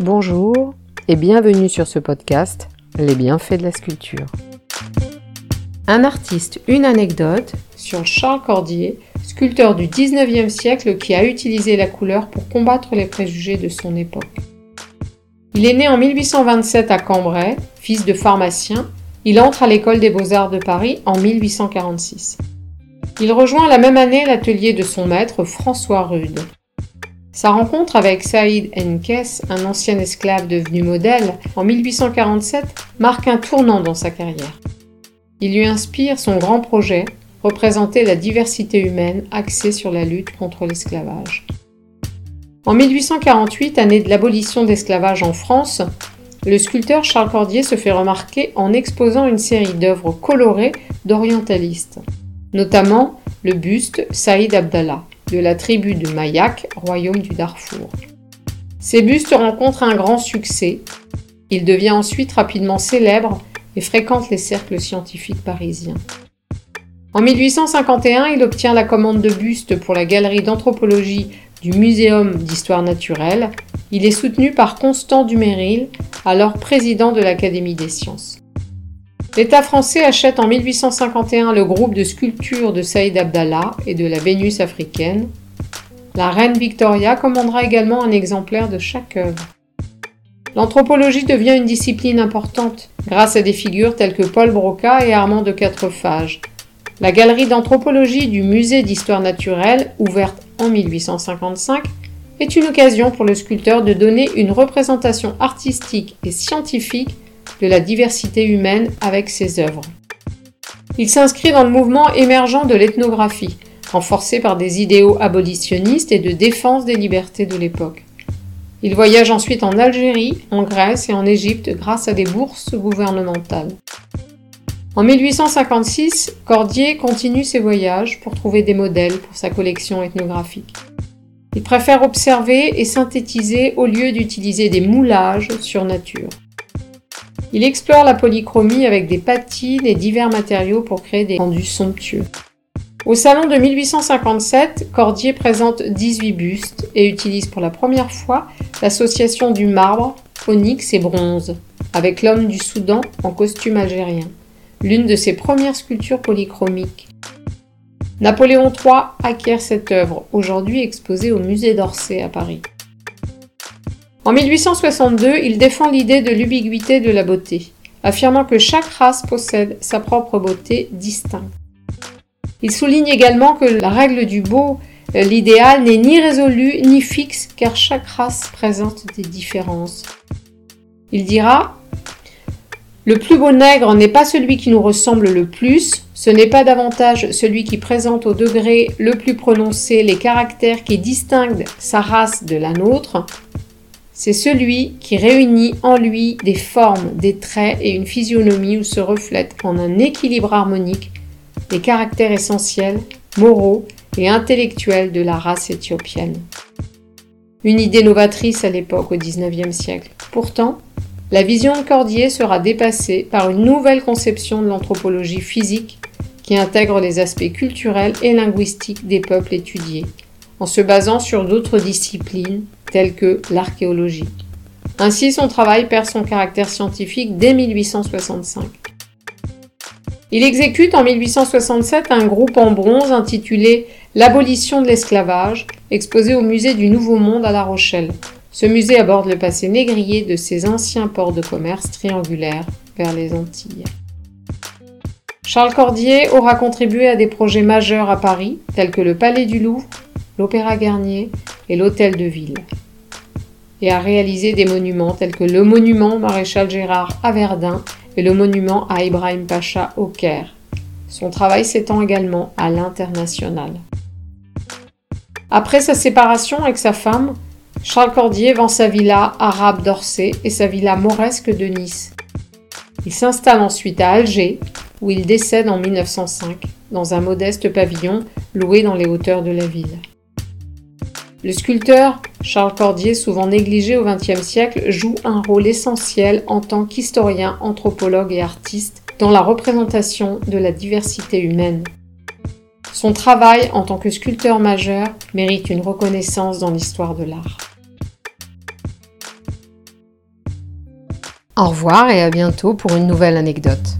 Bonjour et bienvenue sur ce podcast Les bienfaits de la sculpture. Un artiste, une anecdote sur Charles Cordier, sculpteur du 19e siècle qui a utilisé la couleur pour combattre les préjugés de son époque. Il est né en 1827 à Cambrai, fils de pharmacien. Il entre à l'école des beaux-arts de Paris en 1846. Il rejoint la même année l'atelier de son maître François Rude. Sa rencontre avec Saïd Enkes, un ancien esclave devenu modèle, en 1847, marque un tournant dans sa carrière. Il lui inspire son grand projet, représenter la diversité humaine axée sur la lutte contre l'esclavage. En 1848, année de l'abolition de l'esclavage en France, le sculpteur Charles Cordier se fait remarquer en exposant une série d'œuvres colorées d'orientalistes, notamment le buste Saïd Abdallah de la tribu de Mayak, royaume du Darfour. Ces bustes rencontrent un grand succès. Il devient ensuite rapidement célèbre et fréquente les cercles scientifiques parisiens. En 1851, il obtient la commande de bustes pour la galerie d'anthropologie du Muséum d'histoire naturelle. Il est soutenu par Constant Duméril, alors président de l'Académie des sciences. L'État français achète en 1851 le groupe de sculptures de Saïd Abdallah et de la Vénus africaine. La reine Victoria commandera également un exemplaire de chaque œuvre. L'anthropologie devient une discipline importante grâce à des figures telles que Paul Broca et Armand de Quatrefages. La galerie d'anthropologie du Musée d'histoire naturelle, ouverte en 1855, est une occasion pour le sculpteur de donner une représentation artistique et scientifique de la diversité humaine avec ses œuvres. Il s'inscrit dans le mouvement émergent de l'ethnographie, renforcé par des idéaux abolitionnistes et de défense des libertés de l'époque. Il voyage ensuite en Algérie, en Grèce et en Égypte grâce à des bourses gouvernementales. En 1856, Cordier continue ses voyages pour trouver des modèles pour sa collection ethnographique. Il préfère observer et synthétiser au lieu d'utiliser des moulages sur nature. Il explore la polychromie avec des patines et divers matériaux pour créer des rendus somptueux. Au salon de 1857, Cordier présente 18 bustes et utilise pour la première fois l'association du marbre, onyx et bronze, avec l'homme du Soudan en costume algérien, l'une de ses premières sculptures polychromiques. Napoléon III acquiert cette œuvre, aujourd'hui exposée au musée d'Orsay à Paris. En 1862, il défend l'idée de l'ubiguïté de la beauté, affirmant que chaque race possède sa propre beauté distincte. Il souligne également que la règle du beau, euh, l'idéal, n'est ni résolu ni fixe car chaque race présente des différences. Il dira Le plus beau nègre n'est pas celui qui nous ressemble le plus, ce n'est pas davantage celui qui présente au degré le plus prononcé les caractères qui distinguent sa race de la nôtre, c'est celui qui réunit en lui des formes, des traits et une physionomie où se reflètent en un équilibre harmonique les caractères essentiels, moraux et intellectuels de la race éthiopienne. Une idée novatrice à l'époque au XIXe siècle. Pourtant, la vision de Cordier sera dépassée par une nouvelle conception de l'anthropologie physique qui intègre les aspects culturels et linguistiques des peuples étudiés, en se basant sur d'autres disciplines telles que l'archéologie. Ainsi, son travail perd son caractère scientifique dès 1865. Il exécute en 1867 un groupe en bronze intitulé L'abolition de l'esclavage, exposé au musée du Nouveau Monde à La Rochelle. Ce musée aborde le passé négrier de ces anciens ports de commerce triangulaires vers les Antilles. Charles Cordier aura contribué à des projets majeurs à Paris, tels que le Palais du Louvre, l'Opéra Garnier et l'Hôtel de Ville, et a réalisé des monuments tels que le monument Maréchal Gérard à Verdun et le monument à Ibrahim Pacha au Caire. Son travail s'étend également à l'international. Après sa séparation avec sa femme, Charles Cordier vend sa villa arabe d'Orsay et sa villa mauresque de Nice. Il s'installe ensuite à Alger, où il décède en 1905, dans un modeste pavillon loué dans les hauteurs de la ville. Le sculpteur Charles Cordier, souvent négligé au XXe siècle, joue un rôle essentiel en tant qu'historien, anthropologue et artiste dans la représentation de la diversité humaine. Son travail en tant que sculpteur majeur mérite une reconnaissance dans l'histoire de l'art. Au revoir et à bientôt pour une nouvelle anecdote.